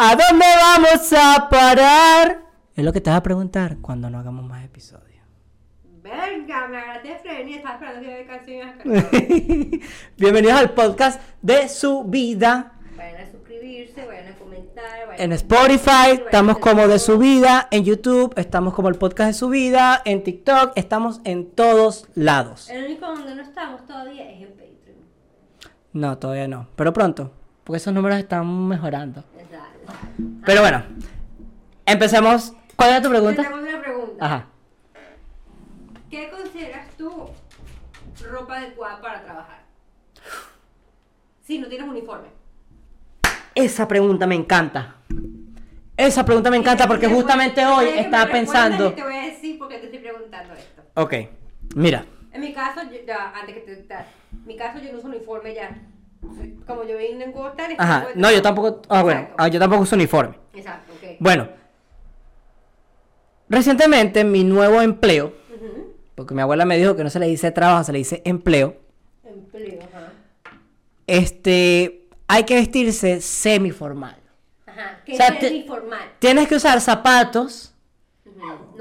¿A dónde vamos a parar? Es lo que te vas a preguntar cuando no hagamos más episodios. Venga, me agarraste Freddy, estaba esperando que acá. Bienvenidos al podcast de su vida. Vayan a suscribirse, vayan a comentar. Vayan En Spotify estamos como de su vida, en YouTube estamos como el podcast de su vida, en TikTok estamos en todos lados. El único donde no estamos todavía es en Patreon. No, todavía no, pero pronto, porque esos números están mejorando. Pero bueno, empecemos. ¿Cuál era tu pregunta? Tenemos una pregunta. Ajá. ¿Qué consideras tú ropa adecuada para trabajar? Si no tienes uniforme. Esa pregunta me encanta. Esa pregunta me encanta porque justamente te- hoy estaba pensando. Te voy a decir por qué te estoy preguntando esto. Ok, mira. En mi caso, yo, ya, antes que te. En mi caso, yo no uso uniforme ya. Como yo vine en Costar. Ajá, no, yo tampoco. Ah, bueno, ah, yo tampoco uso uniforme. Exacto, ok. Bueno, recientemente en mi nuevo empleo, porque mi abuela me dijo que no se le dice trabajo, se le dice empleo, Empleo, ajá. este, hay que vestirse semiformal. Ajá, que O sea, es te- uniformal. Tienes que usar zapatos,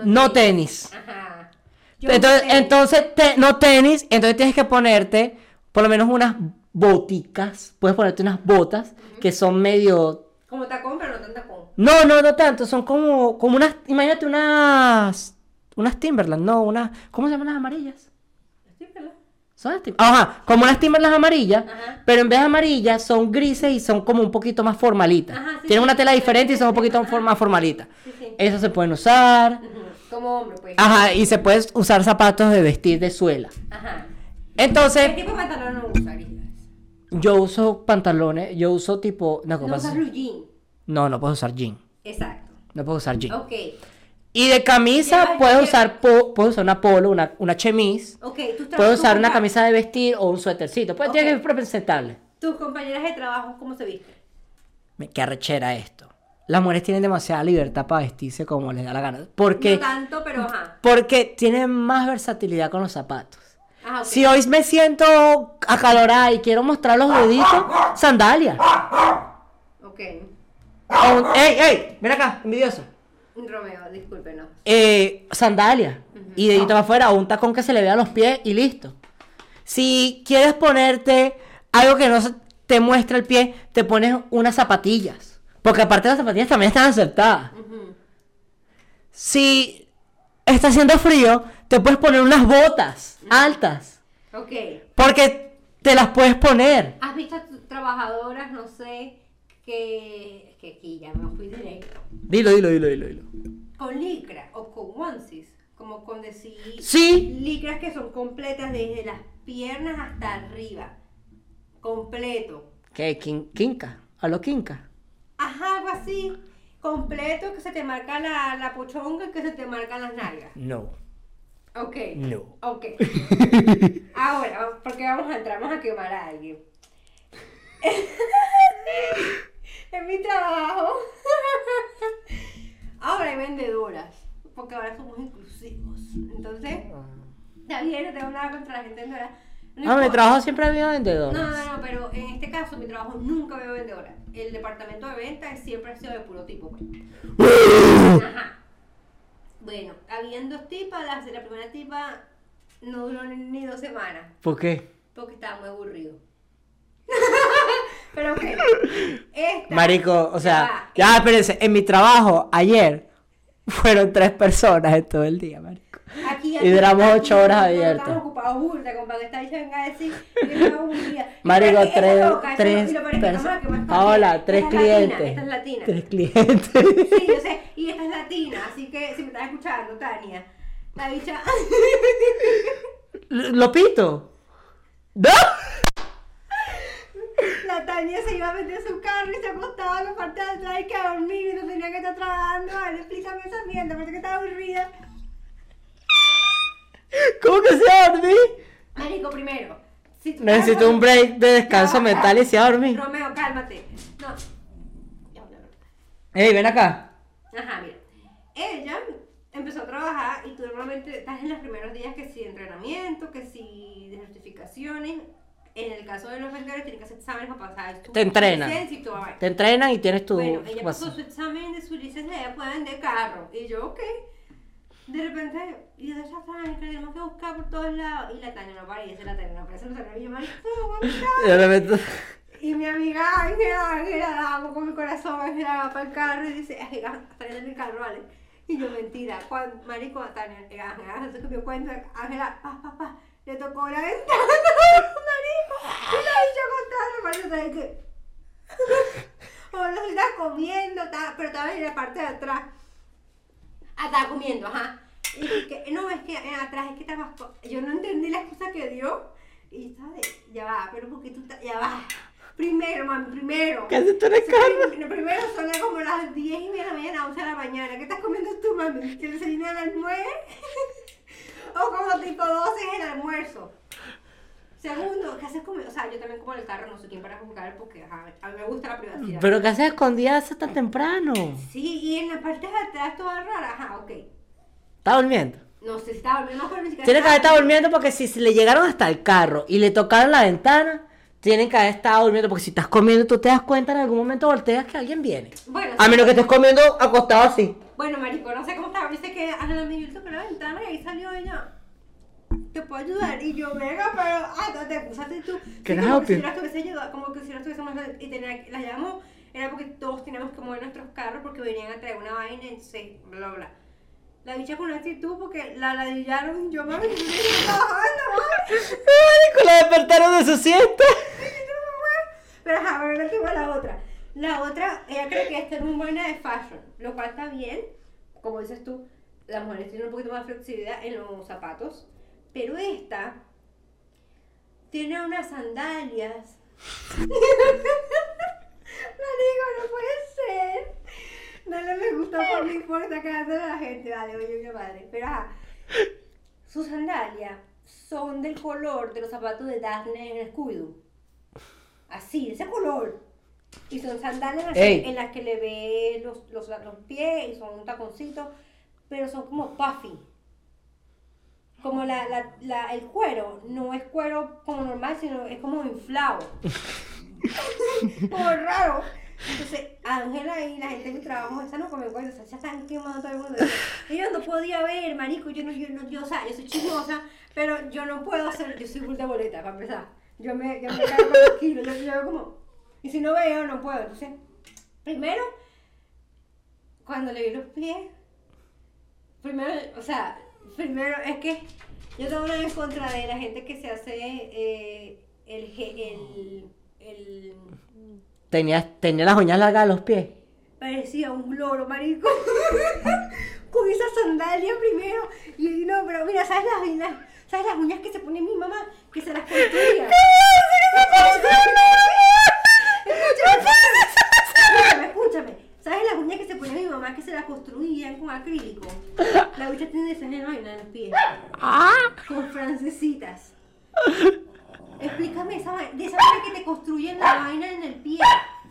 no tenis. Ajá. Yo Entonces, uso tenis. entonces te- no tenis, entonces tienes que ponerte por lo menos unas boticas, puedes ponerte unas botas que son medio Como tacón, pero no tan tacón. No, no, no tanto, son como, como unas, imagínate unas, unas Timberland, no, unas, ¿cómo se llaman las amarillas? ¿verdad? Son las Tim- Ajá, como unas Timberland amarillas, Ajá. pero en vez de amarillas son grises y son como un poquito más formalitas. Ajá, sí, Tienen sí, una tela sí, diferente y son un poquito ajá. más formalitas. Esas se pueden usar. Como hombre, pues. Ajá, y se puede usar zapatos de vestir de suela. Ajá. Entonces, ¿Qué tipo de pantalón no usarías? Yo uso pantalones, yo uso tipo, no, ¿cómo No usas jean. no, no puedo usar jean. Exacto. No puedo usar jean. Ok. Y de camisa puedo usar, po- puedo usar una polo, una, una chemise. Ok, tra- Puedo usar una camisa de vestir o un suétercito. Pues tiene que Ok. ser presentable. Tus compañeras de trabajo, ¿cómo se visten? Qué arrechera esto. Las mujeres tienen demasiada libertad para vestirse como les da la gana. Porque, No tanto, pero ajá. porque tienen más versatilidad con los zapatos. Ok. Si hoy me siento acalorada y quiero mostrar los deditos, sandalias. Ok. O ¡Ey, ey! Ven acá, envidioso. Romeo, discúlpenos. eh, sandalias y dedito para afuera o un tacón que se le vea los pies y listo. Si quieres ponerte algo que no te muestre el pie, te pones unas zapatillas. Porque aparte las zapatillas también están aceptadas. Si está haciendo frío, te puedes poner unas botas altas. Ok. Porque te las puedes poner. ¿Has visto a tus trabajadoras, no sé, que, que aquí ya me fui directo, Dilo, dilo, dilo, dilo, dilo. con licra o con onesies, como con decir Sí. licras que son completas desde las piernas hasta arriba, completo, ¿Qué? Quin- ¿Quinca? ¿A lo quinca? ajá, algo así, completo que se te marca la, la pochonga y que se te marcan las nalgas, No. Ok, No. ok, ahora, porque vamos a entrar, vamos a quemar a alguien. en mi trabajo. ahora hay vendedoras, porque ahora somos inclusivos. Entonces, está bien, no tengo nada contra la gente vendedora. No Ah, mi trabajo siempre ha habido No, vendedoras. no, no, pero en este caso mi trabajo nunca veo vendedora. El departamento de ventas siempre ha sido de puro tipo. pues. Ajá. Bueno, habían dos tipas, la, la primera tipa no duró ni, dos semanas ¿Por qué? porque estaba muy aburrido. Pero ok. Esta, Marico, o sea, va, ya, espérense, en mi trabajo ayer fueron tres personas en todo el día, marico. Aquí, y duramos ocho horas abiertas. Estamos ocupados burda, compa, que esta bicha venga a decir que estaba aburrida. Marico, es tres, loca, tres es personas. vamos a quemar Paola, también. tres Esta es latina, clientes. Esta es latina. Tres clientes. Sí, yo sé, y esta es latina, así que si me estás escuchando, Tania, la bicha. ¿Lo pito? ¿No? La Tania se iba a meter su carro y se acostaba en la parte de atrás y que a dormir y no tenía que estar trabajando. Vale, explícame esa mierda, porque que estaba aburrida. ¿Cómo que se va a dormir? Marico, primero. Si tú Necesito un break de descanso Ya, mental y se va a dormir. Romeo, cálmate. No. Ya, ya, Ey, ven acá. Ajá, mira. Ella empezó a trabajar y tú normalmente estás en los primeros días que si de entrenamiento, que si de certificaciones. en el caso de los vendedores, tienen que hacer exámenes para pasar tu Te entrenan. licencia y toda vaina. Te entrenan y tienes tu... Bueno, ella pasó su examen de su licencia ella puede vender carro. Y yo, ok. De repente, y de esa Tania, que tenemos que buscar por todos lados. Y la Tania no aparece, la Tania no aparece, no sale. Y yo, marico, Y mi amiga Ángela, Ángela, la amo con mi corazón, Ángela va para el carro y dice, Ángela, Tania en el carro, ¿vale? Y yo, mentira, cuando, marico, Tania, Ángela, se me cuenta, Ángela, pa, pa, pa, le tocó la ventana, marico, y la bicha contando, marico, ¿sabes qué? O no se está comiendo, pero estaba en la parte de atrás. Estaba comiendo, ajá. Y que, no, es que eh, atrás es que estaba, co- yo no entendí la excusa que dio. Y sabes, ya va, pero porque tú, ya va. Primero, mami, primero. ¿Qué haces tú en el carro? Prim- Primero son como las 10 y media de la mañana, 11 de la mañana. ¿Qué estás comiendo tú, mami? ¿Que desayuné a las 9? o como tipo 12 es el almuerzo. Segundo, ¿qué haces comiendo? O sea, yo también como en el carro, no sé quién para juzgar porque ajá, a mí me gusta la privacidad. Pero ¿qué haces escondidas tan temprano? Sí, y en la parte de atrás toda rara, ajá, ok. ¿Está durmiendo? No sé si estaba durmiendo, no, pero ni siquiera Tiene que haber estado durmiendo porque si le llegaron hasta el carro y le tocaron la ventana, tienen que haber estado durmiendo porque si estás comiendo tú te das cuenta en algún momento volteas que alguien viene. Bueno, A sí. menos que estés comiendo acostado así. Bueno, marico, no sé cómo estaba. Dice que Ángela me dio tocar la ventana y ahí salió ella. ¿Te puedo ayudar? Y yo, venga, pero. Ah, te pusiste tú. ¿Qué Sí, como que si help you? no estuviese ayudado, como que si no estuviésemos. Y tenía, que- la llamó. Era porque todos teníamos que mover nuestros carros porque venían a traer una vaina sí, bla, bla. La bicha con una actitud porque la ladillaron. Yo, mami, yo estoy trabajando, mami. La despertaron de su siesta. Pero ajá, pero no tengo la otra. La otra, ella cree que esta es muy buena de fashion, lo cual está bien. Como dices tú, las mujeres tienen un poquito más flexibilidad en los zapatos. Pero esta tiene unas sandalias. Marico, no puede ser. Dale me gusta por por esta cara de la gente. Vale, oye, qué padre. Pero ajá, sus sandalias son del color de los zapatos de Daphne en Scooby-Doo. Así, de ese color. Y son sandalias así, Ey. en las que le ve los, los, los pies y son un taconcito, pero son como puffy. Como la, la, la, el cuero, no es cuero como normal, sino es como inflado. como raro. Entonces, Ángela y la gente mi trabajo, esa no come cuento, o sea, ya están quemando todo el mundo. Y yo no podía ver, marico, yo no, yo no, yo, o sea, yo soy chismosa, pero yo no puedo hacer, yo soy full de boleta, para empezar. Yo me, yo me cargo los kilos, yo, yo como, y si no veo, no puedo. Entonces, primero, cuando le vi los pies, primero, o sea, primero es que yo tengo una en contra de la gente que se hace eh, el, el, el, Tenía, tenía las uñas largas de los pies. parecía un loro, marico. Con esa sandalia primero. Y no, pero mira, ¿sabes las uñas? ¿Sabes las uñas que se pone mi mamá? Que se las construía. Escúchame, escúchame. ¿Sabes las uñas que se pone mi mamá que se las con acrílico? La bicha tiene esa vaina en los pies. Con francesitas. Explícame esa vaina. De esa vaina que te construyen la vaina en el pie.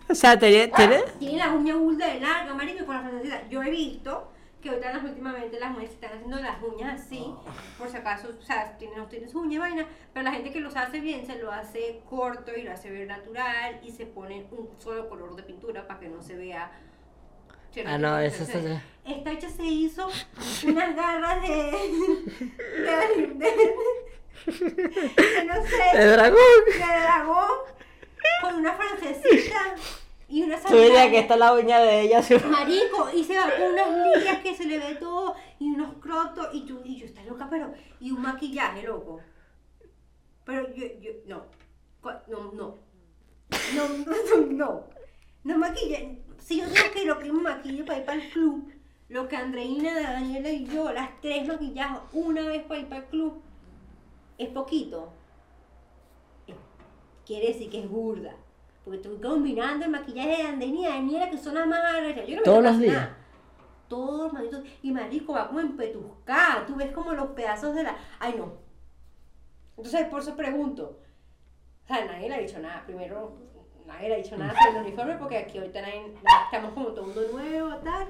O sea, tenía, tiene... Tiene las uñas burda de larga, marico, con la francesita. Yo he visto que ahorita las últimamente las mujeres están haciendo las uñas así, por si acaso, o sea, tienen, no tienen su uña y vaina, pero la gente que los hace bien se lo hace corto y lo hace ver natural y se pone un solo color de pintura para que no se vea. Ah, no, de eso está- Esta hecha se hizo unas garras de. de. de- de no sé ¡El dragón! de dragón con una francesita y una Tú dirías que esta es la uña de ella. ¿sí? Marico, y se va con unas líneas que se le ve todo y unos crotos y tú, y yo, estás loca, pero, y un maquillaje, loco. Pero yo, yo, no, Cu- no, no, no, no, no, no maquille. Si yo tengo que lo que me maquillo para ir para el club, lo que Andreina, Daniela y yo, las tres maquillajes una vez para ir para el club, es poquito. Quiere decir que es burda. Porque estoy combinando el maquillaje de Andreina y Daniela, que son las más arrechas. Yo no Todos los días. nada. Todos los malditos. Y marico, va como empetuscada. Tú ves como los pedazos de la. Ay, no. Entonces, por eso pregunto. O sea, nadie le ha dicho nada. Primero, nadie le ha dicho nada sobre el uniforme porque aquí ahorita estamos como todo mundo nuevo, tal.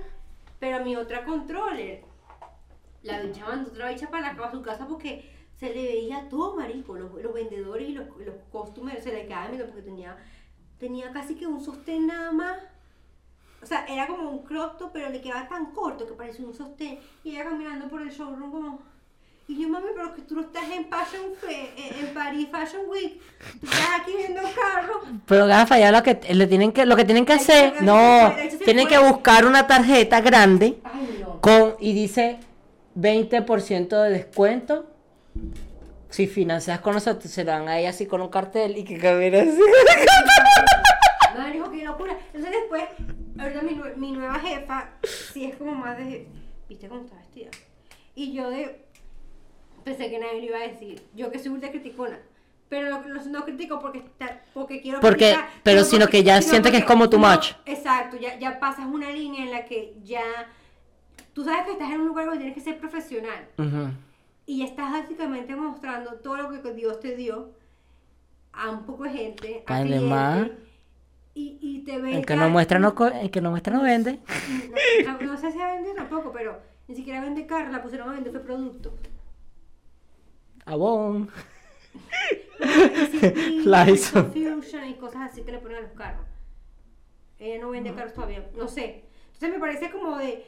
Pero mi otra controller, la bicha mandó otra bicha para, su casa porque se le veía todo marico, los, los vendedores y los, los costumers se le quedaban viendo porque tenía, tenía casi que un sostén nada más. O sea, era como un crop pero le quedaba tan corto que parecía un sostén. Y ella caminando por el showroom como... Y yo, mami, pero que tú no estás en Fashion en, Paris Fashion Week. Tú estás aquí viendo carros. Pero gafa, ya lo que le tienen que, lo que tienen que Ahí hacer, se- no, ahí tienen que buscar una tarjeta grande Ay, no. con y dice 20% de descuento. Si financias con nosotros, se lo dan a ella así con un cartel y que camine así. Madre, dijo, qué locura. Entonces después, ahorita mi, mi nueva jefa, sí es como más de, ¿viste cómo está vestida? Y yo de, pensé que nadie lo iba a decir. Yo que soy ultra criticona. Pero lo- lo- no critico porque, está- porque quiero Porque- criticar, pero sino que ya siente que es como too no, much. Exacto, ya, ya pasas una línea en la que ya... Tú sabes que estás en un lugar donde tienes que ser profesional. Y estás básicamente mostrando todo lo que Dios te dio a un poco de gente, a Además, clientes, y, y te ven El que no muestra no, el que no muestra no vende. no, no- no sé si vende tampoco, pero ni siquiera vende carro, la pusieron a vender fue producto. Y Lysol. Fusion y cosas así que le ponen a los carros. Ella no vende carros todavía, no sé. Entonces me parece como de...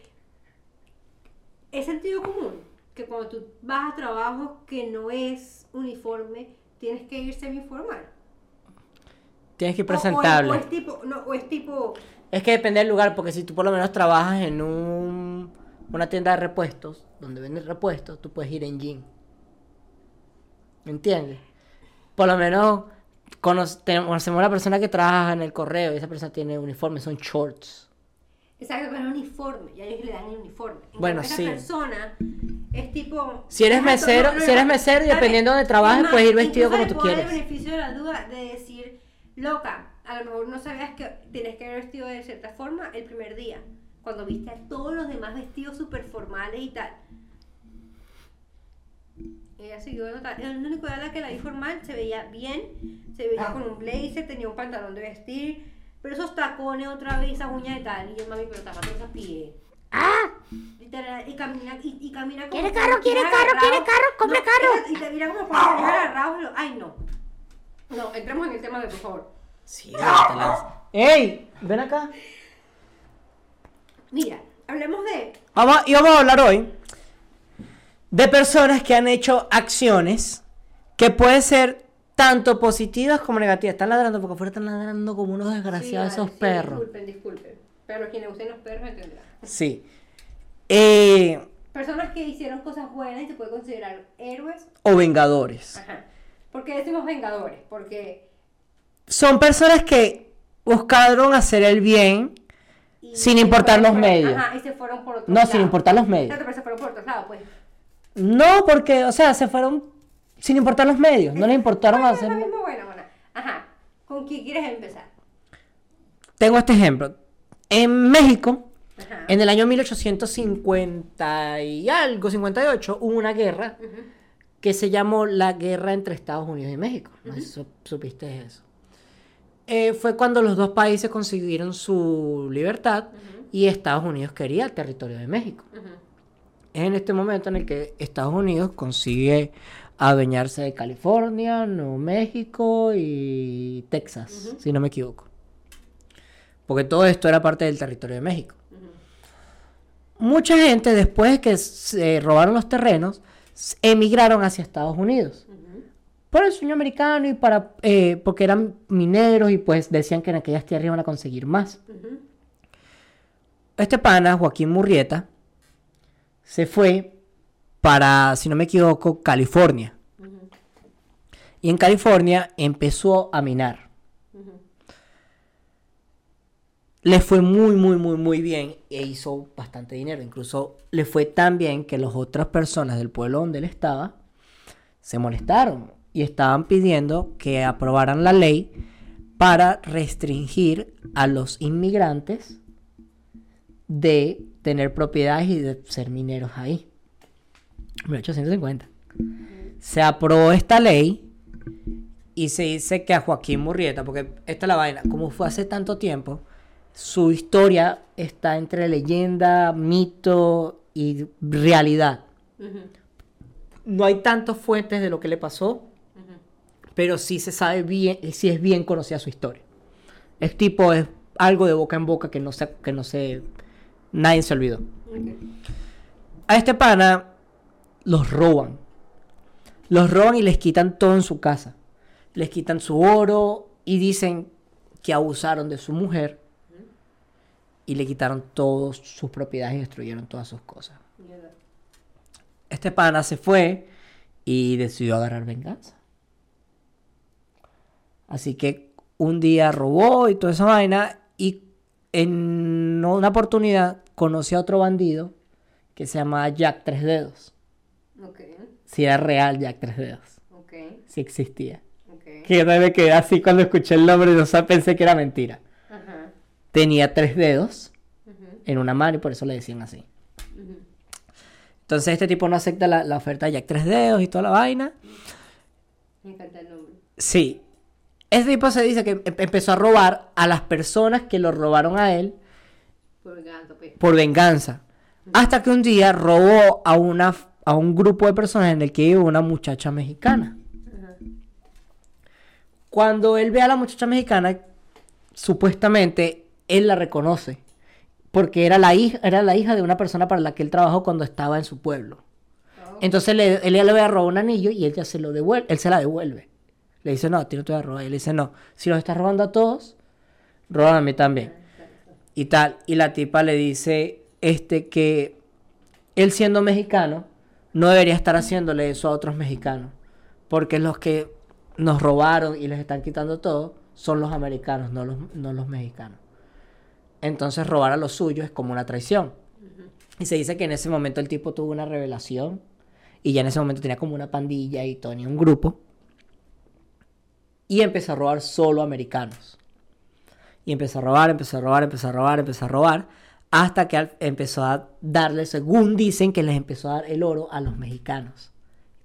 Es sentido común que cuando tú vas a trabajo que no es uniforme, tienes que ir semi-formal. Tienes que ir O- o es- presentable. O, es tipo, no, o es tipo, Es que depende del lugar, porque si tú por lo menos trabajas en un, una tienda de repuestos, donde venden repuestos, tú puedes ir en jean. ¿Entiendes? Por lo menos conocemos a la persona que trabaja en el correo y esa persona tiene uniforme, son shorts. exacto, pero uniforme, ya ellos le dan el uniforme. En Bueno, sí. Persona es tipo... Si eres mesero- si eres mesero y dependiendo bien. donde trabajes, más, puedes ir vestido como tú quieres. el beneficio de la duda de decir, loca, a lo mejor no sabías que tienes que haber vestido de cierta forma el primer día, cuando viste a todos los demás vestidos súper formales y tal. Ella siguió. El único día en la que la vi formal se veía bien, se veía con un blazer, tenía un pantalón de vestir, pero esos tacones otra vez, esas uñas y tal. Y yo, mami, pero tapate los pies. ¡Ah! Literal, y camina, y, y camina como ¿Quiere carro, quiere carro, quiere carro? ¡Compre No, carro! Y te mira como pies agarrados. y Ay, no. No, entremos en el tema de por favor. Sí, te lanza. ¡Ey! Ven acá. Mira, hablemos de. Vamos, y vamos a hablar hoy de personas que han hecho acciones que pueden ser tanto positivas como negativas. Están ladrando porque afuera están ladrando como unos desgraciados Sí, esos sí, perros. Disculpen, disculpen. Pero a quienes usen los perros entenderán. Sí. Eh, Personas que hicieron cosas buenas y se puede considerar héroes. o vengadores. Ajá. ¿Por qué decimos vengadores? Porque. Son personas que buscaron hacer el bien Sin importar los medios. Ajá, y se fueron por No, sin importar los medios. Pero se fueron por otro lado, pues. No, porque, o sea, se fueron sin importar los medios. No les importaron Bueno, es hacer. la misma buena, buena. Ajá. ¿Con quién quieres empezar? Tengo este ejemplo. En México, Ajá. En el año 1850 y algo, 58, hubo una guerra que se llamó la Guerra entre Estados Unidos y México. No sé si su- supiste eso. Eh, fue cuando los dos países consiguieron su libertad y Estados Unidos quería el territorio de México. Es en este momento en el que Estados Unidos consigue adueñarse de California, Nuevo México y Texas, si no me equivoco. Porque todo esto era parte del territorio de México. Mucha gente, después de que se robaron los terrenos, emigraron hacia Estados Unidos. Por el sueño americano y para eh, porque eran mineros y pues decían que en aquellas tierras iban a conseguir más. Este pana, Joaquín Murrieta, se fue para, si no me equivoco, California. Y en California empezó a minar. Le fue muy, muy, muy, muy bien e hizo bastante dinero. Incluso le fue tan bien que las otras personas del pueblo donde él estaba se molestaron y estaban pidiendo que aprobaran la ley para restringir a los inmigrantes de tener propiedades y de ser mineros ahí. 1850. Se aprobó esta ley y se dice que a Joaquín Murrieta, porque esta es la vaina, como fue hace tanto tiempo, su historia está entre leyenda, mito y realidad. No hay tantas fuentes de lo que le pasó, pero sí se sabe bien, sí es bien conocida su historia. Es tipo, es algo de boca en boca que no se, que no se, nadie se olvidó. A este pana los roban. Los roban y les quitan todo en su casa. Les quitan su oro y dicen que abusaron de su mujer y le quitaron todas sus propiedades y destruyeron todas sus cosas. Este pana se fue y decidió agarrar venganza. Así que un día robó y toda esa vaina y en una oportunidad conoció a otro bandido que se llamaba Jack Tres Dedos. Ok. Si era real Jack Tres Dedos. Ok. Si existía. Ok. Que yo me quedé así cuando escuché el nombre, no sé, pensé que era mentira. Ajá. Tenía tres dedos en una mano y por eso le decían así. Ujú. Entonces este tipo no acepta la, la oferta de Jack Tres Dedos y toda la vaina. Me encanta el nombre. Sí. Este tipo se dice que em- empezó a robar a las personas que lo robaron a él Por gato, pues. por venganza. Hasta que un día robó a, una, a un grupo de personas en el que iba una muchacha mexicana. Ajá. Cuando él ve a la muchacha mexicana, supuestamente él la reconoce. Porque era la hija, era la hija de una persona para la que él trabajó cuando estaba en su pueblo. Oh. Entonces le, él ya le había robado un anillo y él ya se lo devuelve, él se la devuelve. Le dice, no, a ti no te voy a robar. Y él dice, no, si los estás robando a todos, róbame a mí también. Y tal. Y la tipa le dice, este, que él siendo mexicano, no debería estar haciéndole eso a otros mexicanos. Porque los que nos robaron y les están quitando todo son los americanos, no los, no los mexicanos. Entonces robar a los suyos es como una traición. Y se dice que en ese momento el tipo tuvo una revelación y ya en ese momento tenía como una pandilla y tenía un grupo. Y empezó a robar solo americanos. Y empezó a robar, empezó a robar, empezó a robar, empezó a robar. Hasta que empezó a darle, según dicen, que les empezó a dar el oro a los mexicanos.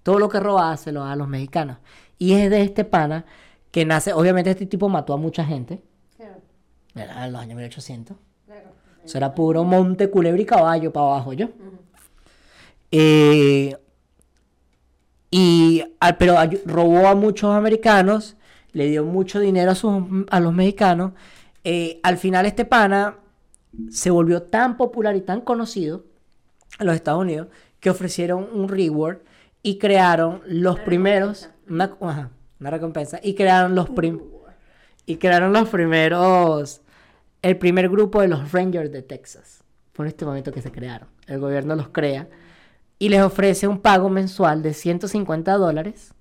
Todo lo que robaba se lo daba a los mexicanos. Y es de este pana que nace, obviamente este tipo mató a mucha gente. Claro. Era en los años 1800. Claro. Eso era puro monte, culebra y caballo para abajo yo. Eh, y, ah, pero robó a muchos americanos, le dio mucho dinero a, sus, a los mexicanos. Eh, al final este pana se volvió tan popular y tan conocido en los Estados Unidos que ofrecieron un reward y crearon los Una primeros, una, ajá, una recompensa, y crearon los prim- y crearon los primeros, el primer grupo de los Rangers de Texas. Fue en este momento que se crearon. El gobierno los crea y les ofrece un pago mensual de 150 dólares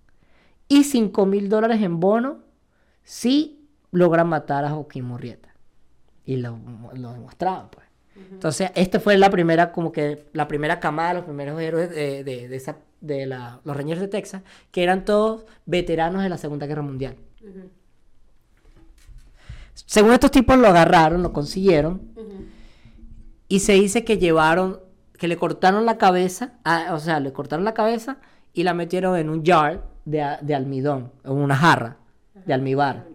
y 5 mil dólares en bono si logran matar a Joaquín Murrieta. Y lo, lo demostraban, pues. Entonces, esta fue la primera, como que la primera camada, los primeros héroes de, de, de esa, de la, los Rangers de Texas, que eran todos veteranos de la Segunda Guerra Mundial. Según estos tipos lo agarraron, lo consiguieron, y se dice que llevaron, que le cortaron la cabeza, ah, o sea, le cortaron la cabeza y la metieron en un jar de, de almidón, en una jarra de almíbar.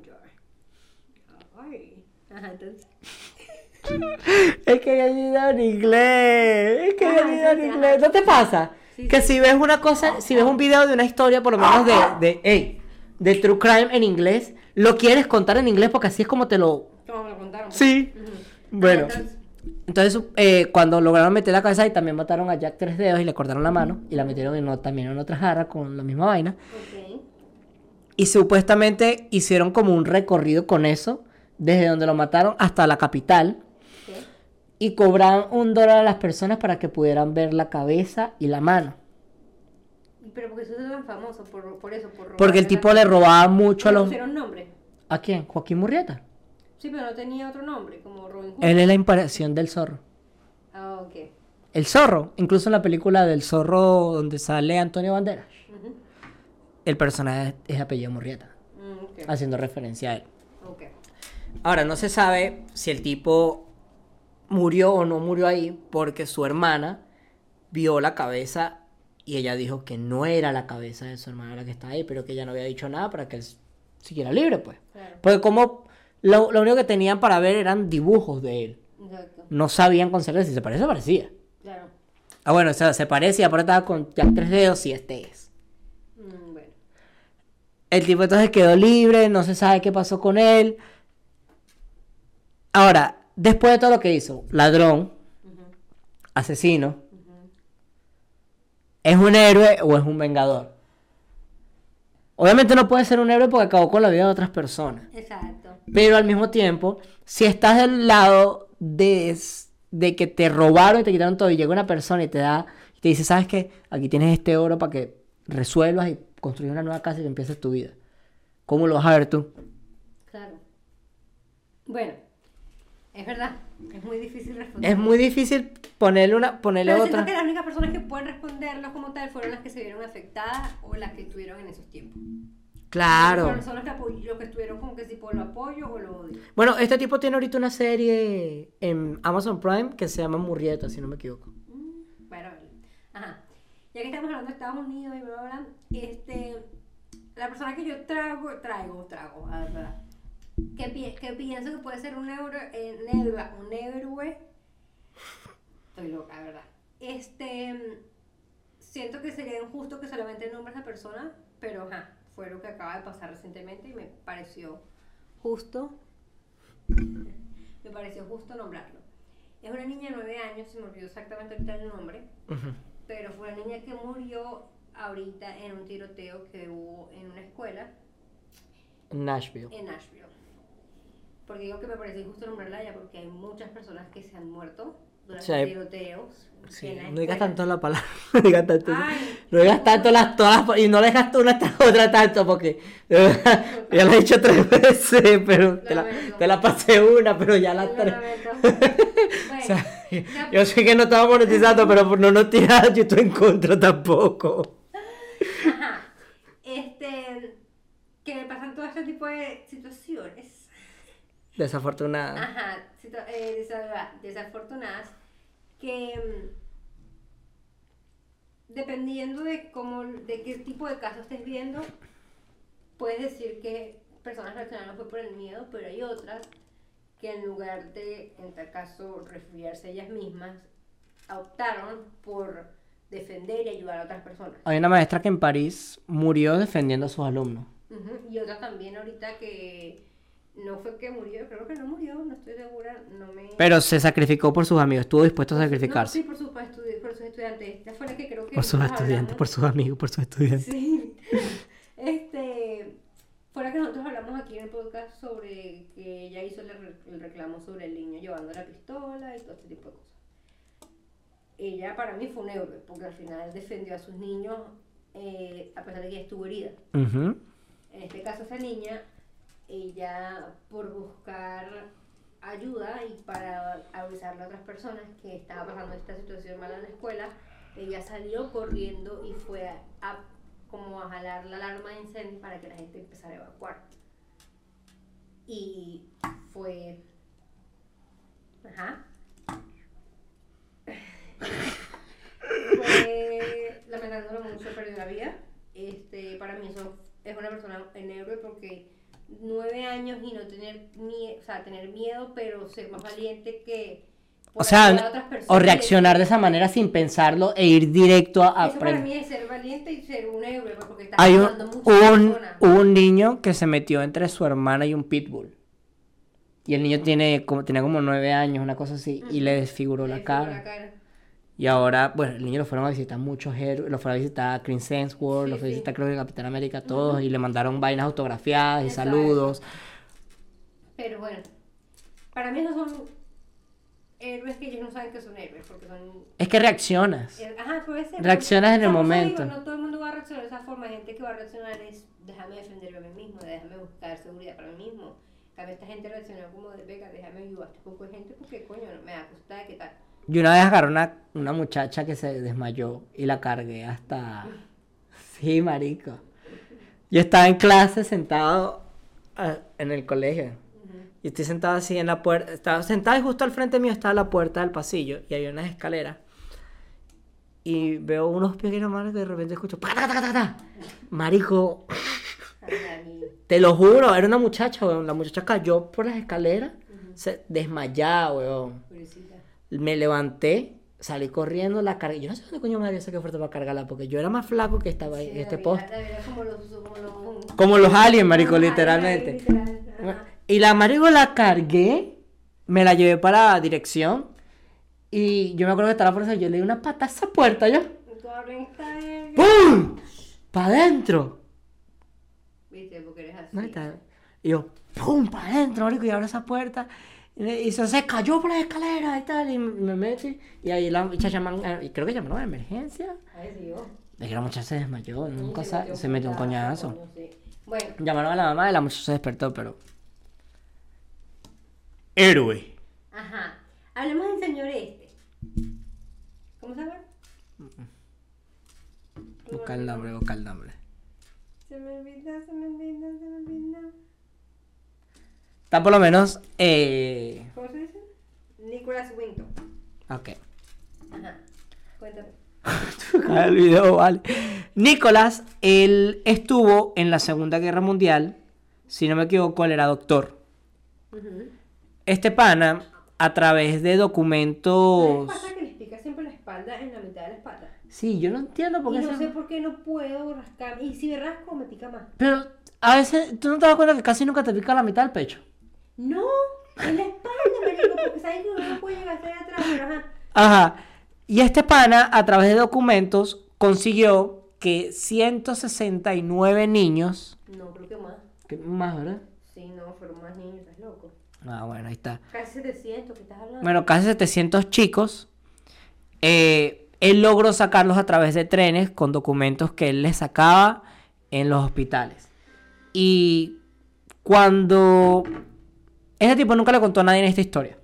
Es que video en inglés, es que en sí, sí, inglés. ¿No te pasa? Sí, que sí. si ves una cosa, si ves un video de una historia, por lo menos de, de, ey, de True Crime en inglés, lo quieres contar en inglés porque así es como te lo... ¿Cómo me lo contaron? Sí. Ujú. Bueno. Entonces, Entonces, eh, cuando lograron meter la cabeza y también mataron a Jack Tres Dedos y le cortaron la mano y la metieron en, o- también en otra jarra con la misma vaina. ok. Y supuestamente hicieron como un recorrido con eso, desde donde lo mataron hasta la capital. Ok. Y cobraban un dólar a las personas para que pudieran ver la cabeza y la mano. Pero porque eso es tan famoso, por, por eso, por robar Porque el la- tipo le robaba mucho a ¿Le los... pusieron nombre? ¿A quién? Joaquín Murrieta. Sí, pero no tenía otro nombre, como Robin Hood. Él es la imparación del zorro. Ah, ok. El zorro, incluso en la película del zorro donde sale Antonio Banderas, el personaje es apellido Murrieta, Mm, ok. haciendo referencia a él. Ok. Ahora, no se sabe si el tipo murió o no murió ahí porque su hermana vio la cabeza y ella dijo que no era la cabeza de su hermana la que estaba ahí, pero que ella no había dicho nada para que él siguiera libre, pues. Claro. Porque como lo, lo único que tenían para ver eran dibujos de él. Exacto. No sabían con certeza si se parecía, parecía. Claro. Ah, bueno, o sea, se parece y aparte estaba con Jack tres dedos y este es. El tipo entonces quedó libre, no se sabe qué pasó con él. Ahora, después de todo lo que hizo, ladrón, asesino, ¿es un héroe o es un vengador? Obviamente no puede ser un héroe porque acabó con la vida de otras personas. Exacto. Pero al mismo tiempo, si estás del lado de, de que te robaron y te quitaron todo y llega una persona y te da, y te dice, ¿sabes qué? Aquí tienes este oro para que resuelvas y construyas una nueva casa y empieces tu vida. ¿Cómo lo vas a ver tú? Claro. Bueno, es verdad. Es muy difícil responder. Es muy difícil ponerle una, ponerle Pero otra. siento que las únicas personas que pueden responderlo como tal fueron las que se vieron afectadas o las que estuvieron en esos tiempos. Claro. Fueron- Son los que, apoy- los que estuvieron como que si por lo apoyo o lo odio. Bueno, este tipo tiene ahorita una serie en Amazon Prime que se llama Murrieta, si no me equivoco. Mm, Bueno, ajá. Ya que estamos hablando de Estados Unidos y bla, bla, bla, este, la persona que yo trago, traigo, trago, a ver, verdad, que, pi- que pienso que puede ser un euro, eh, negro, un héroe, estoy loca, ¿verdad? Este, siento que sería injusto que solamente nombres a persona, pero ajá, fue lo que acaba de pasar recientemente y me pareció justo, me pareció justo nombrarlo. Es una niña de 9 años, se me olvidó exactamente ahorita el nombre, Ujú. pero fue una niña que murió ahorita en un tiroteo que hubo en una escuela En Nashville. en Nashville. Porque digo que me parece injusto nombrarla ya porque hay muchas personas que se han muerto durante Sí, tiroteos. La no digas tanto la palabra, no digas tanto, Ay. no digas tanto las todas las- y no dejas una tras otra tanto porque ya lo he dicho tres veces, pero te la, te la pasé una, pero ya la Lo tres. O sea, yo sé que no estaba monetizando, pero por no nos tirar yo estoy en contra tampoco. Ajá. Este, que me pasan todo este tipo de situaciones. Desafortunada. Ajá, desafortunadas que mm, dependiendo de cómo, de qué tipo de caso estés viendo, puedes decir que personas reaccionaron fue por el miedo, pero hay otras que en lugar de, en tal caso, refugiarse ellas mismas, optaron por defender y ayudar a otras personas. Hay una maestra que en París murió defendiendo a sus alumnos. Y otra también ahorita que no fue que murió, creo que no murió, no estoy segura, no me... Pero se sacrificó por sus amigos, estuvo dispuesto a No, sacrificarse. sí, por sus, estudi- por sus estudiantes. Esta fue la que creo que Por sus estudiantes, por sus amigos, por sus estudiantes. Sí. Este, fue la que nosotros hablamos aquí en el podcast sobre que ella hizo el, re- el reclamo sobre el niño llevando la pistola y todo este tipo de cosas. Ella para mí fue un héroe, porque al final defendió a sus niños eh, a pesar de que ella estuvo herida. En este caso, esa niña, ella por buscar ayuda y para avisarle a otras personas que estaba pasando esta situación mala en la escuela, ella salió corriendo y fue a, como a jalar la alarma de incendio para que la gente empezara a evacuar. Y fue... Ajá. fue lamentándolo mucho perdió la vida. Este, para mí eso es una persona en porque nueve años y no tener miedo, o sea, tener miedo, pero ser más valiente que O sea, otras personas o reaccionar de esa manera sin pensarlo e ir directo a Eso para mí es ser valiente y ser un héroe, pues, porque está Hay un, un, un niño que se metió entre su hermana y un pitbull. Y el niño tiene como, tenía como nueve años, una cosa así, y le desfiguró Le la desfiguró cara. la cara. Y ahora, bueno, el niño lo fueron a visitar muchos héroes, lo fueron a visitar a Chris Hemsworth, Sí, lo fue a visitar creo que Capitán América, todos, y le mandaron vainas autografiadas y Exacto. saludos. Pero bueno, para mí esos son héroes que ellos no saben que son héroes, porque son... Es que reaccionas. eh, Ajá, puede ser. Reaccionas en el momento. digo, no todo el mundo va a reaccionar de esa forma. Gente que va a reaccionar es déjame defenderme a mí mismo, déjame buscar seguridad para mí mismo. Vez esta gente reaccionó como de venga, déjame ayudar a este poco de gente porque coño, no me da gusta qué tal. Yo una vez agarré una, una muchacha que se desmayó y la cargué hasta... Sí, marico. Yo estaba en clase sentado ah, en el colegio. Y estoy sentado así en la puerta. Estaba sentado y justo al frente mío estaba la puerta del pasillo y había unas escaleras. Y veo unos pies que nomás que de repente escucho... Marico, te lo juro, era una muchacha, weón. La muchacha cayó por las escaleras, se desmayaba, weón. Me levanté Salí corriendo, la cargué. Yo no sé dónde coño me dio esa que fuerte para cargarla, porque yo era más flaco que estaba ahí en este post. Como los, como los, Como los aliens, marico, literalmente. literal. Y la marico la cargué, me la llevé para la dirección. Y yo me acuerdo que estaba por eso, yo le di una pata a esa puerta, yo. ¡Pum! ¡Para adentro! Viste, porque eres así. ¿No está? Y yo, ¡pum! ¡Para adentro, marico! Y abro esa puerta. Y, se, se cayó por la escalera y tal. Y me metí. Y ahí la muchacha llaman, eh, y creo que llamaron a emergencia. Ay, Dios. Es que la muchacha se desmayó, nunca Se sa- metió se metió un coñazo. coño, sí. Bueno, Llamaron a la mamá y la muchacha se despertó, pero. Héroe. ajá. Hablemos del señor este. ¿Cómo se llama? Busca el nombre, busca el nombre. Se me olvida, se me olvida, se me olvida. Está por lo menos. Eh... ¿Cómo se dice? Nicholas Winton. Ok. Ajá. Cuéntame. el video, vale. Nicolás, él estuvo en la Segunda Guerra Mundial. Si no me equivoco, él era doctor. Este pana, a través de ¿No documentos. pasa que les pica siempre la espalda en la mitad de la espalda? Sí, yo no entiendo por Y qué. no se- sé por qué no puedo rascar. Y si me rasco, me pica más. Pero a veces, ¿tú no te das cuenta que casi nunca te pica la mitad del pecho? No, en la espalda, marico, porque sabes que uno no puede llegar hasta atrás, pero ajá. Ajá. Y este pana, a través de documentos, consiguió que 169 niños. No, creo que más. ¿Qué más, verdad? Sí, no, fueron más niños, estás loco. Ah, bueno, ahí está. Casi 700, ¿qué estás hablando? Bueno, casi 700 chicos. eh, él logró sacarlos a través de trenes con documentos que él les sacaba en los hospitales. Y cuando... Ese tipo nunca le contó a nadie en esta historia.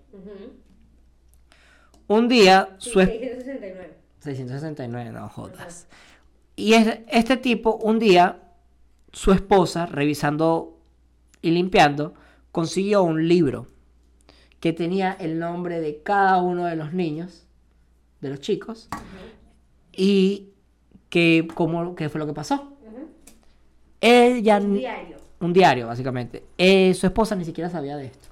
Un día, Sí, su... es- 669. 669, no jodas. Y es- este tipo, un día, su esposa, revisando y limpiando, consiguió un libro que tenía el nombre de cada uno de los niños, de los chicos, y que, como, qué fue lo que pasó. Ujú. Un diario. básicamente. Eh, su esposa ni siquiera sabía de esto.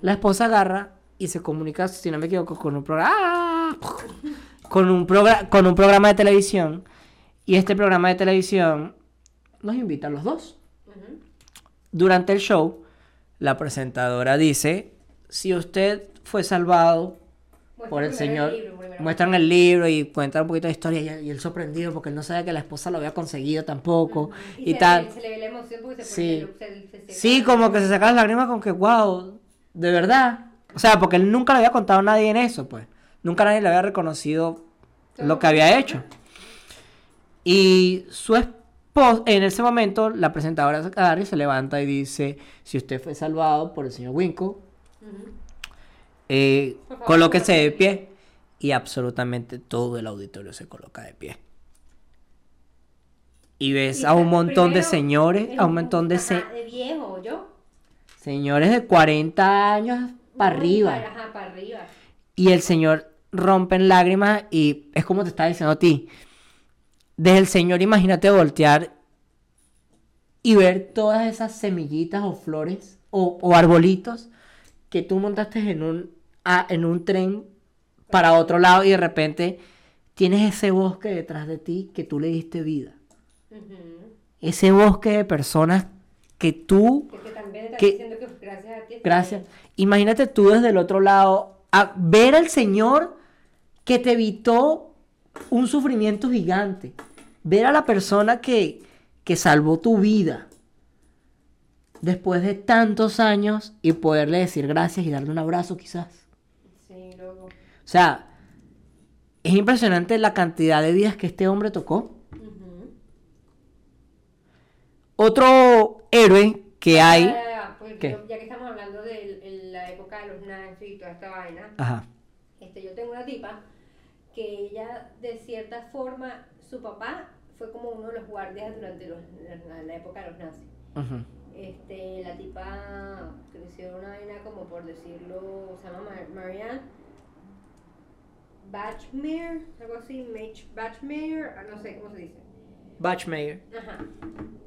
La esposa agarra y se comunica, si no me equivoco, con un programa. Con un, progra- con un programa de televisión. Y este programa de televisión nos invita a los dos. Durante el show, la presentadora dice: Si usted fue salvado por el señor, libro, primero. muestran el libro y cuentan un poquito de historia. Y y él sorprendido porque él no sabía que la esposa lo había conseguido tampoco. Y, Y, se tal. Le, se le ve la emoción porque se Sí. se- se- se- Sí, como que se saca las lágrimas con que, wow, de verdad. O sea, porque él nunca le había contado a nadie en eso, pues. Nunca nadie le había reconocido lo que había hecho. Y su esposa, en ese momento, la presentadora y se levanta y dice, si usted fue salvado por el señor Winco. Eh, colóquese de pie. Y absolutamente todo el auditorio se coloca de pie. Y ves Y a un está- montón de señores, es a un montón de, se- ajá, de viejo, ¿yo? señores de 40 años para arriba. para- Ajá, para arriba. Y el Señor rompe en lágrimas y es como te estaba diciendo a ti. Desde el Señor, imagínate voltear y ver todas esas semillitas o flores o, o arbolitos que tú montaste en un, a- en un tren para otro lado y de repente tienes ese bosque detrás de ti que tú le diste vida. Ese bosque de personas que tú Que, que también diciendo que gracias a ti. Gracias. Imagínate tú desde el otro lado a ver al Señor que te evitó un sufrimiento gigante. Ver a la persona que, que salvó tu vida después de tantos años y poderle decir gracias y darle un abrazo quizás. O sea, es impresionante la cantidad de vidas que este hombre tocó. Otro héroe que hay... Ya, ya, ya, porque ¿Qué? yo- ya que estamos hablando de el- la época de los nazis y toda esta vaina, Ajá. este, yo tengo una tipa que ella, de cierta forma, su papá fue como uno de los guardias durante los- la, la época de los nazis. ujú. Este, la tipa creció una vaina como por decirlo, se llama Mar- Marianne Bachmeier, algo así, Bachmeier, ah, no sé cómo se dice. Bachmeier. Ajá.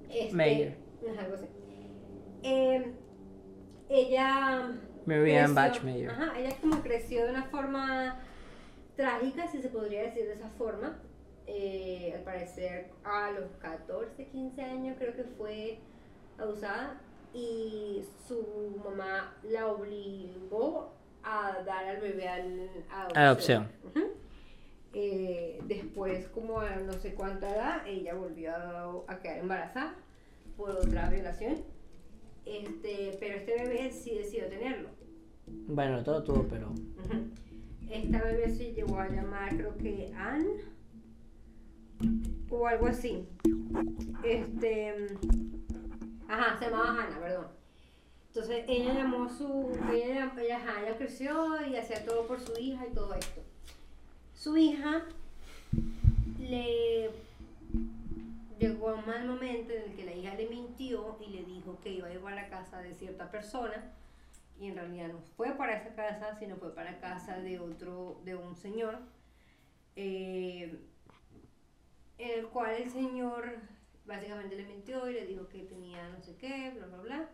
Este, Meyer. Ajá, algo así. Eh, ella. Marianne creció- Bachmeier. Ajá, ella como creció de una forma trágica, si se podría decir de esa forma. Eh, al parecer a los 14, 15 años creo que fue abusada y su mamá la obligó a dar al bebé al, a Adopción. Eh, después, como a no sé cuánta edad, ella volvió a, a quedar embarazada por otra violación. Este, pero este bebé sí decidió tenerlo. Bueno, todo tuvo, pero. Esta bebé se llegó a llamar, creo que Anne o algo así. Este, ajá, se llamaba Hannah, perdón. Entonces ella llamó su, ella, ella, ella creció y hacía todo por su hija y todo esto. Su hija le llegó a un mal momento en el que la hija le mintió y le dijo que iba a ir a la casa de cierta persona y en realidad no fue para esa casa, sino fue para casa de otro, de un señor, eh, en el cual el señor básicamente le mintió y le dijo que tenía no sé qué, bla, bla, bla.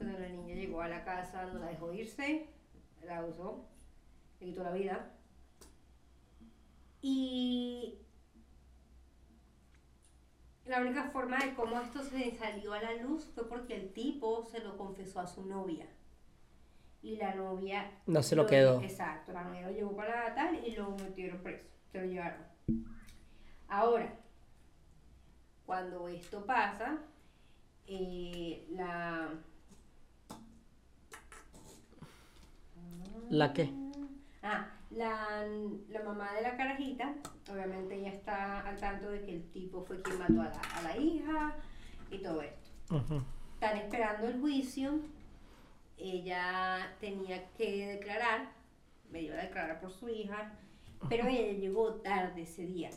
Cuando la niña llegó a la casa, no la dejó irse, la abusó, le quitó la vida. Y la única forma de cómo esto se salió a la luz fue porque el tipo se lo confesó a su novia. Y la novia... No se lo quedó. Exacto, la novia lo llevó para tal y lo metieron preso. Se lo llevaron. Ahora, cuando esto pasa, eh, la... ¿La qué? Ah, la, la mamá de la carajita, obviamente ella está al tanto de que el tipo fue quien mató a la, a la hija y todo esto. Están esperando el juicio. Ella tenía que declarar, me iba a declarar por su hija, pero ella llegó tarde ese día.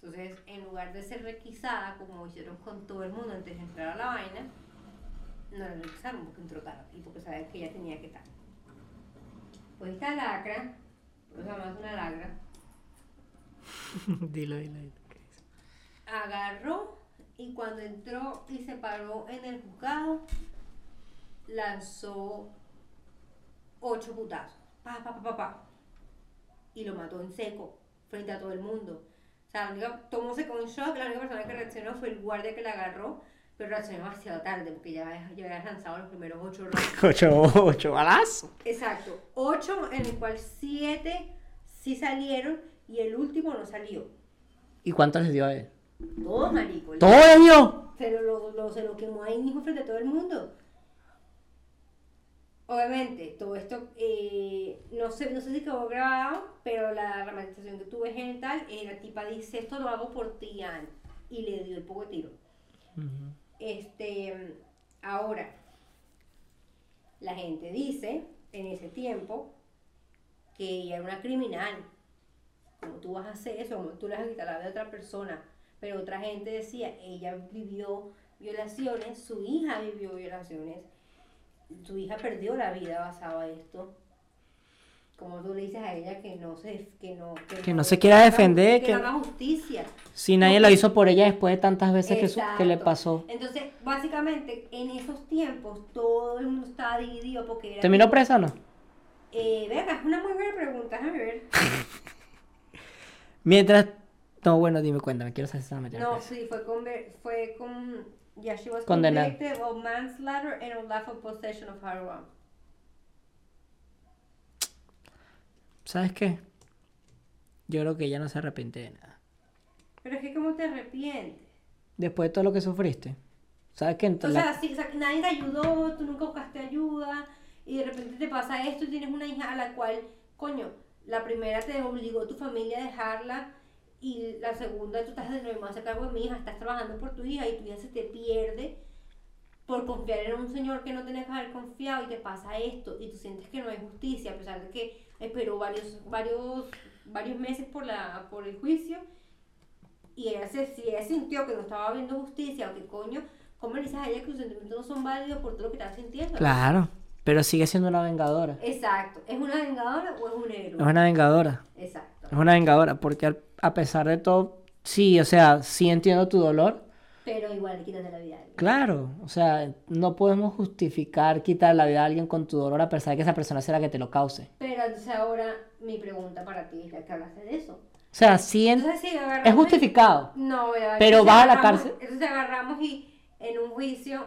Entonces, en lugar de ser requisada, como hicieron con todo el mundo antes de entrar a la vaina, no la requisaron porque entró tarde y porque sabían que ella tenía que estar. Pues esta lacra, pues además una lacra, dilo, dilo, dilo. agarró y cuando entró y se paró en el juzgado, lanzó ocho putazos. Pa, pa, pa, pa, pa. Y lo mató en seco, frente a todo el mundo. O sea, la única, tomó con shock, la única persona que reaccionó fue el guardia que la agarró, pero reaccionó demasiado tarde porque ya, ya había lanzado los primeros ocho rounds. Ocho, ocho balazos. Exacto, ocho en el cual siete sí salieron y el último no salió. ¿Y cuántos les dio a él? Todo marico. ¡Todo le dio! Pero lo, lo- se lo quemó ahí mismo frente a todo el mundo. Obviamente, todo esto, eh, no, sé, no sé si quedó grabado, pero la dramatización que tuve genital, eh, la tipa dice, esto lo hago por ti, Ann", y le dio el poco de tiro. Este, ahora, la gente dice, en ese tiempo, que ella era una criminal. Como tú vas a hacer eso, como tú le vas quitar la vida otra persona. Pero otra gente decía, ella vivió violaciones, su hija vivió violaciones, su hija perdió la vida basado a esto. Como tú le dices a ella que no se, que no, Que no se quiera defender, que, que- no haga justicia. Si nadie lo hizo por ella después de tantas veces que, su- que le pasó. Entonces, básicamente, en esos tiempos, todo el mundo estaba dividido porque era... ¿Terminó presa o no? Eh, venga, es una muy buena pregunta, déjame ver. Mientras. No, bueno, dime, cuéntame, quiero saber si se va a meter No, presa. sí, fue con... Fue con yeah, she was Condenada. convicted of manslaughter and unlawful possession of firearm. ¿Sabes qué? Yo creo que ella no se arrepiente de nada. Pero es que, ¿cómo te arrepientes? Después de todo lo que sufriste. ¿Sabes qué? O La- sea, sí, o sea, nadie te ayudó, tú nunca buscaste ayuda y de repente te pasa esto y tienes una hija a la cual, coño, la primera te obligó tu familia a dejarla y la segunda tú estás de nuevo, a cargo de mi hija, estás trabajando por tu hija y tu hija se te pierde por confiar en un señor que no tenías que haber confiado y te pasa esto y tú sientes que no hay justicia a pesar de que esperó varios, varios, varios meses por, la, por el juicio y ella se, si ella sintió que no estaba habiendo justicia o que coño, ¿cómo le dices a ella que sus sentimientos no son válidos por todo lo que estás sintiendo? Claro, pero sigue siendo una vengadora. Exacto, ¿es una vengadora o es un héroe? Es una vengadora. Exacto. Es una vengadora, porque a pesar de todo, sí, o sea, sí entiendo tu dolor, Pero igual le quitas la vida a alguien. Claro, o sea, no podemos justificar quitar la vida a alguien con tu dolor a pesar de que esa persona sea la que te lo cause. Pero entonces ahora mi pregunta para ti es que hablaste de eso. O sea, sí en- Entonces es justificado. No, ya, Pero vas a la cárcel. Entonces agarramos y en un juicio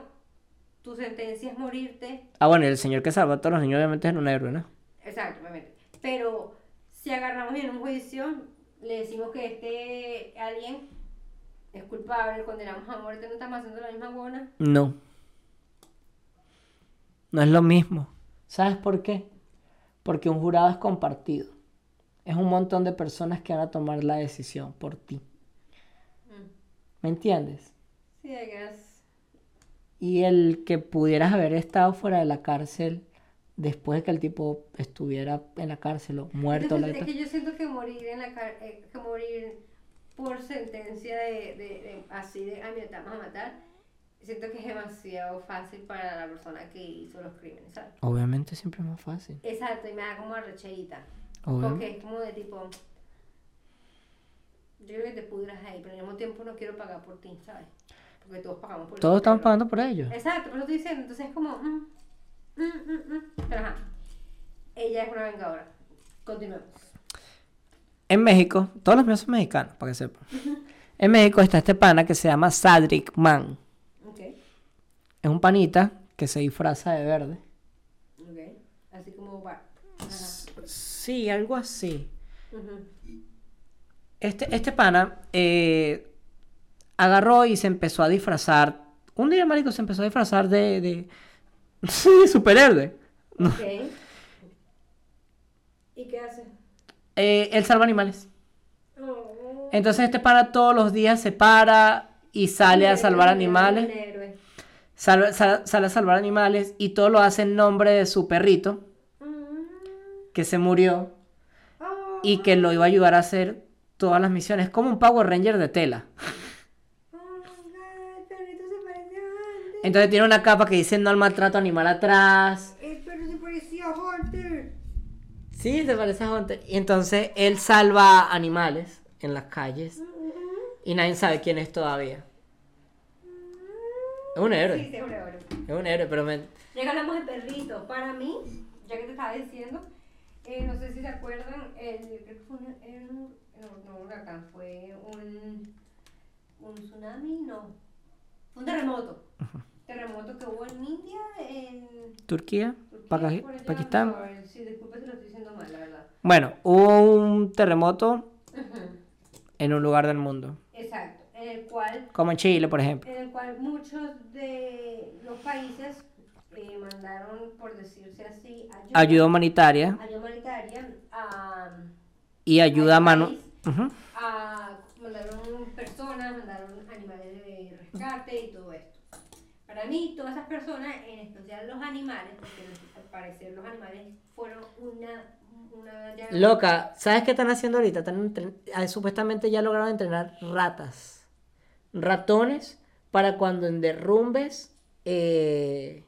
tu sentencia es morirte. Ah, bueno, el señor que salva a todos los niños obviamente es un héroe, ¿no? Exacto, obviamente. Pero si agarramos y en un juicio le decimos que este alguien es culpable, condenamos a muerte, no estamos haciendo la misma buena. No. No es lo mismo. ¿Sabes por qué? Porque un jurado es compartido. Es un montón de personas que van a tomar la decisión por ti. ¿Me entiendes? Sí, I guess. Y el que pudieras haber estado fuera de la cárcel después de que el tipo estuviera en la cárcel o muerto. Entonces, la- es que yo siento que morir en la car- eh, que morir por sentencia de, de, de- así de, ay, mira, te vamos a matar, siento que es demasiado fácil para la persona que hizo los crímenes, ¿sabes? Obviamente siempre es más fácil. Exacto, y me da como arrecherita. Obvio. Porque es como de tipo, yo creo que te pudras ahí, pero al mismo tiempo no quiero pagar por ti, ¿sabes? Porque todos pagamos por Todos estamos pagando por ello. Exacto, por eso estoy diciendo, entonces es como, mm, mm, mm, mm. pero ajá, ella es una vengadora. Continuemos. En México, todos los míos son mexicanos, para que sepan. En México está este pana que se llama Sadrick Man. Ok, Es un panita que se disfraza de verde. ok, así como va. Sí, algo así. Este, este pana eh, agarró y se empezó a disfrazar. Un día, marico, se empezó a disfrazar de... de... Sí, superhéroe. Ok. ¿Y qué hace? Eh, él salva animales. Oh. Entonces este pana todos los días se para y sale a salvar animales. Salva- sal- sale a salvar animales y todo lo hace en nombre de su perrito Mm. que se murió y que lo iba a ayudar a hacer todas las misiones. Como un Power Ranger de tela. Oh. Entonces tiene una capa que dice no al maltrato animal atrás. El perro se parecía a Hunter. Sí, se parece a Hunter. Y entonces él salva animales en las calles y nadie sabe quién es todavía. Es un Sí, héroe. sí, es un héroe. Es un héroe, pero me... Ya que hablamos de perritos, para mí, ya que te estaba diciendo, eh, no sé si se acuerdan, el, creo que fue un, un- no, no un huracán, fue un, un tsunami, no, fue un terremoto. Terremoto que hubo en India, en Turquía, Paca- Pakistán. no, sí, disculpe si lo estoy diciendo mal, la verdad. Bueno, hubo un terremoto en un lugar del mundo, Exacto, en el cual como en Chile, por ejemplo. en el cual muchos de los países eh, mandaron, por decirse así, ayuda, Ayuda humanitaria ayuda humanitaria a, y ayuda a mano. país. A- mandaron personas, mandaron animales de rescate y todo. Para mí, todas esas personas, en especial los animales, porque al parecer los animales fueron una... una ya- Loca, ¿sabes qué están haciendo ahorita? Están entren- ah, supuestamente ya lograron entrenar ratas, ratones, para cuando en derrumbes, eh,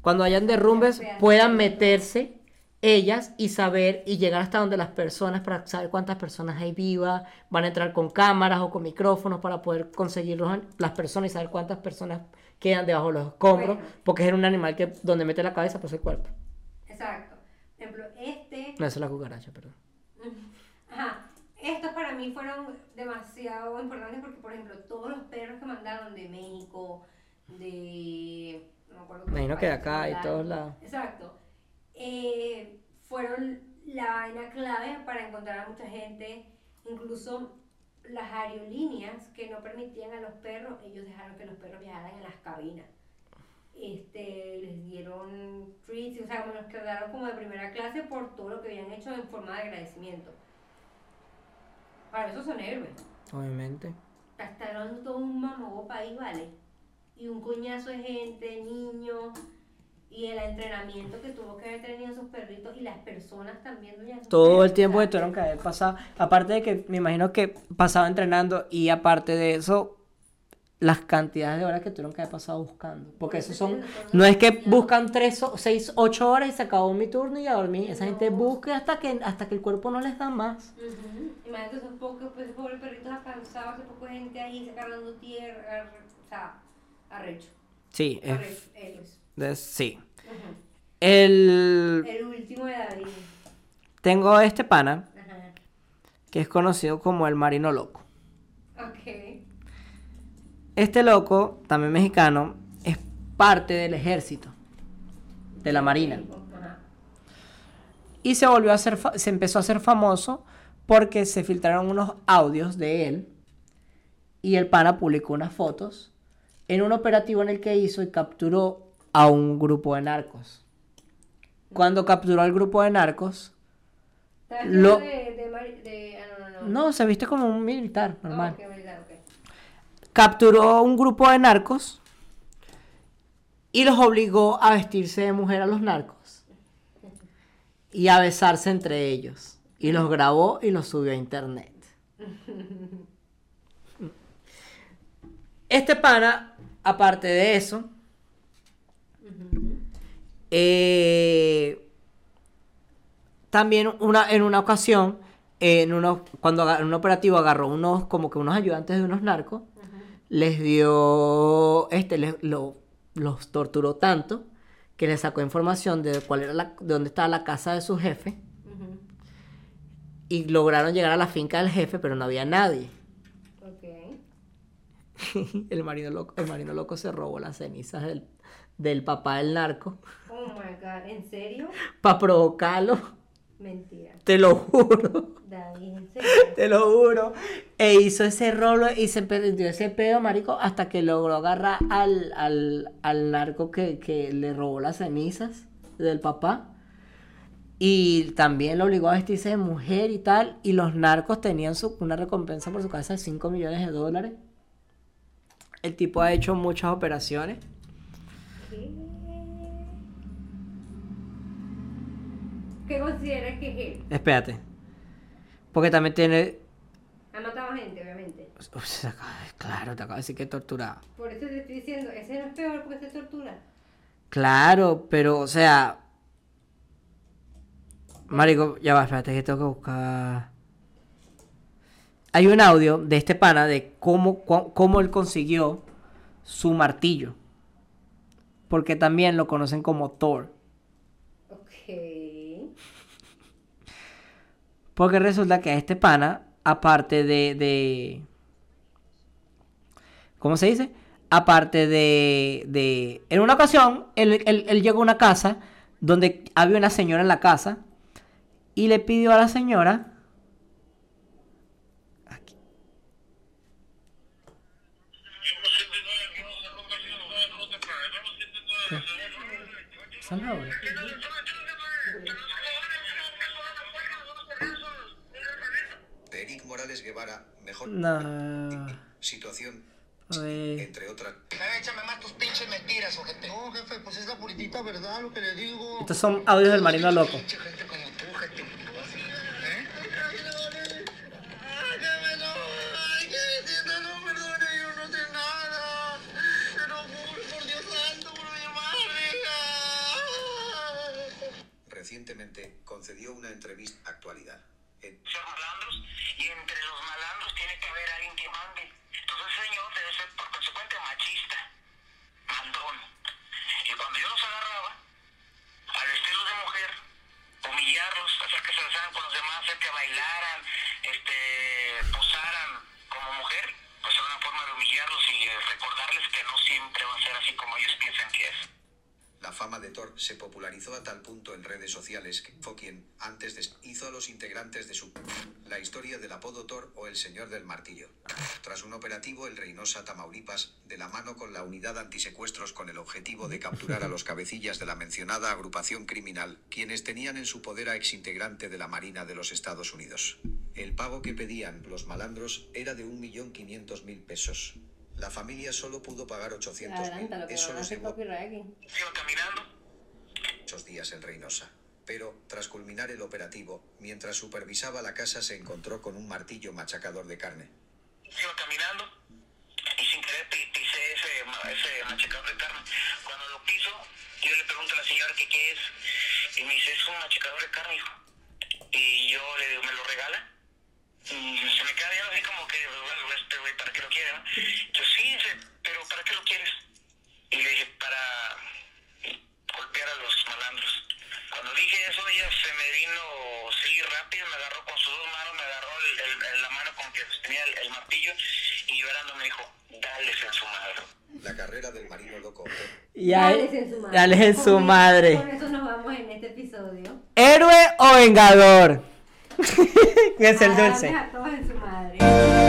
cuando hayan derrumbes, puedan meterse ellas y saber y llegar hasta donde las personas para saber cuántas personas hay vivas, van a entrar con cámaras o con micrófonos para poder conseguir los las personas y saber cuántas personas quedan debajo de los escombros, Bueno. porque es un animal que donde mete la cabeza pues el cuerpo. Exacto. Por ejemplo, este... No, eso es la cucaracha, perdón. Ajá. Estos para mí fueron demasiado importantes porque, por ejemplo, todos los perros que mandaron de México, de... No me acuerdo Me imagino que de acá y todos lados. Exacto. Eh, fueron la vaina clave para encontrar a mucha gente, incluso las aerolíneas que no permitían a los perros, ellos dejaron que los perros viajaran en las cabinas. Este, les dieron treats, o sea, como los quedaron como de primera clase por todo lo que habían hecho en forma de agradecimiento. Para eso son héroes. Obviamente. Hablando todo un mamago país, ¿vale? Y un coñazo de gente, niños, y el entrenamiento que tuvo que haber tenido esos perritos y las personas también. doña Todo el tiempo que tuvieron que haber pasado. Aparte de que me imagino que pasaba entrenando y aparte de eso, las cantidades de horas que tuvieron que haber pasado buscando. Porque Por eso son. No es que buscan tres, o- seis, ocho horas y se acabó mi turno y a dormir. Esa gente busca hasta que, hasta que el cuerpo no les da más. Imagínate esos pocos, pues ese pobre perrito está cansado, ese poco gente ahí sacando tierra, o sea, arrecho. Sí, es- Arrecho, él es- sí. El, El último de David. tengo este pana Ajá. que es conocido como el marino loco. Ok. Este loco, también mexicano, es parte del ejército, de la marina. Ajá. Y se volvió a fa- se empezó a hacer famoso porque se filtraron unos audios de él y el pana publicó unas fotos en un operativo en el que hizo y capturó a un grupo de narcos. Cuando capturó al grupo de narcos, ¿Estás Lo- de, de, ah, no, no, no. no, se viste como un militar normal. Ok. Capturó un grupo de narcos y los obligó a vestirse de mujer a los narcos y a besarse entre ellos. Y los grabó y los subió a internet. Este pana, aparte de eso, eh, también una, en una ocasión, en uno, cuando en un operativo agarró unos, como que unos ayudantes de unos narcos, les dio, este, les- lo- los torturó tanto que les sacó información de cuál era la, de dónde estaba la casa de su jefe y lograron llegar a la finca del jefe, pero no había nadie. El marino loco, el marino loco se robó las cenizas del, del papá del narco Oh my god, ¿en serio? para provocarlo, Mentira. te lo juro. David, ¿en serio? Te lo juro. E hizo ese rolo y se perdió ese pedo, marico, hasta que logró agarrar al, al, al narco que, que le robó las cenizas del papá. Y también lo obligó a vestirse de mujer y tal. Y los narcos tenían su, una recompensa por su cabeza de 5 millones de dólares. El tipo ha hecho muchas operaciones. ¿Qué? ¿Qué consideras que es él? Espérate. Porque también tiene... Ha matado gente, obviamente. Uf, se acaba de- claro, te acabo de decir que torturado. Por eso te estoy diciendo, ese no es peor porque se tortura. Claro, pero, o sea. Marico, ya va, espérate que tengo que buscar. Hay un audio de este pana de cómo, cómo él consiguió su martillo. Porque también lo conocen como Thor. Ok. Porque resulta que a este pana, aparte de. de ¿Cómo se dice? Aparte de. de en una ocasión, él, él- él llegó a una casa donde había una señora en la casa y le pidió a la señora. De Eric Morales Guevara, mejor No. situación, entre otras. Échame más tus pinches mentiras, ojete. No, jefe, pues es la puritita verdad lo que le digo. Estos son audios del marino loco. Pinche gente como tú, gente. Concedió una entrevista actualidad. En Ser malandros y entre los malandros tiene que haber alguien que mande. Entonces el señor debe ser por consecuente machista, mandón. Y cuando yo los agarraba, al estilo de mujer, humillarlos, hacer que se besaran con los demás, hacer que bailaran, este, posaran como mujer, pues era una forma de humillarlos y eh, recordarles que no siempre va a ser así como ellos piensan que es. La fama de Thor se popularizó a tal punto en redes sociales que fue quien, antes de hizo a los integrantes de su la historia del apodo Thor o el Señor del Martillo. Tras un operativo el Reynosa Tamaulipas, de la mano con la unidad antisecuestros con el objetivo de capturar a los cabecillas de la mencionada agrupación criminal, quienes tenían en su poder a exintegrante de la Marina de los Estados Unidos. El pago que pedían los malandros era de 1.500.000 pesos. La familia solo pudo pagar 800.000. Adelántalo, que Eso van a los llevó caminando, muchos días en Reynosa. Pero, tras culminar el operativo, mientras supervisaba la casa se encontró con un martillo machacador de carne. sigo caminando y sin querer pi- pisé ese, ese machacador de carne. Cuando lo piso, yo le pregunto a la señora que qué es y me dice, es un machacador de carne, hijo. Y yo le digo, ¿me lo regala? Y se me queda viendo así como que, bueno, este güey, ¿para qué lo quiere? no? Yo sí, dice, pero ¿para qué lo quieres? Y le dije, para golpear a los malandros. Cuando dije eso, ella se me vino, sí, rápido, me agarró con sus dos manos, me agarró el, el- el- la mano con que tenía el, el martillo y llorando me dijo, dales en su madre. La carrera del marino loco. Y ahí- Dales en su madre. dales en Con su eso- madre. Con eso nos vamos en este episodio. ¿Héroe o vengador? que es el A dulce. darles a todos en su madre.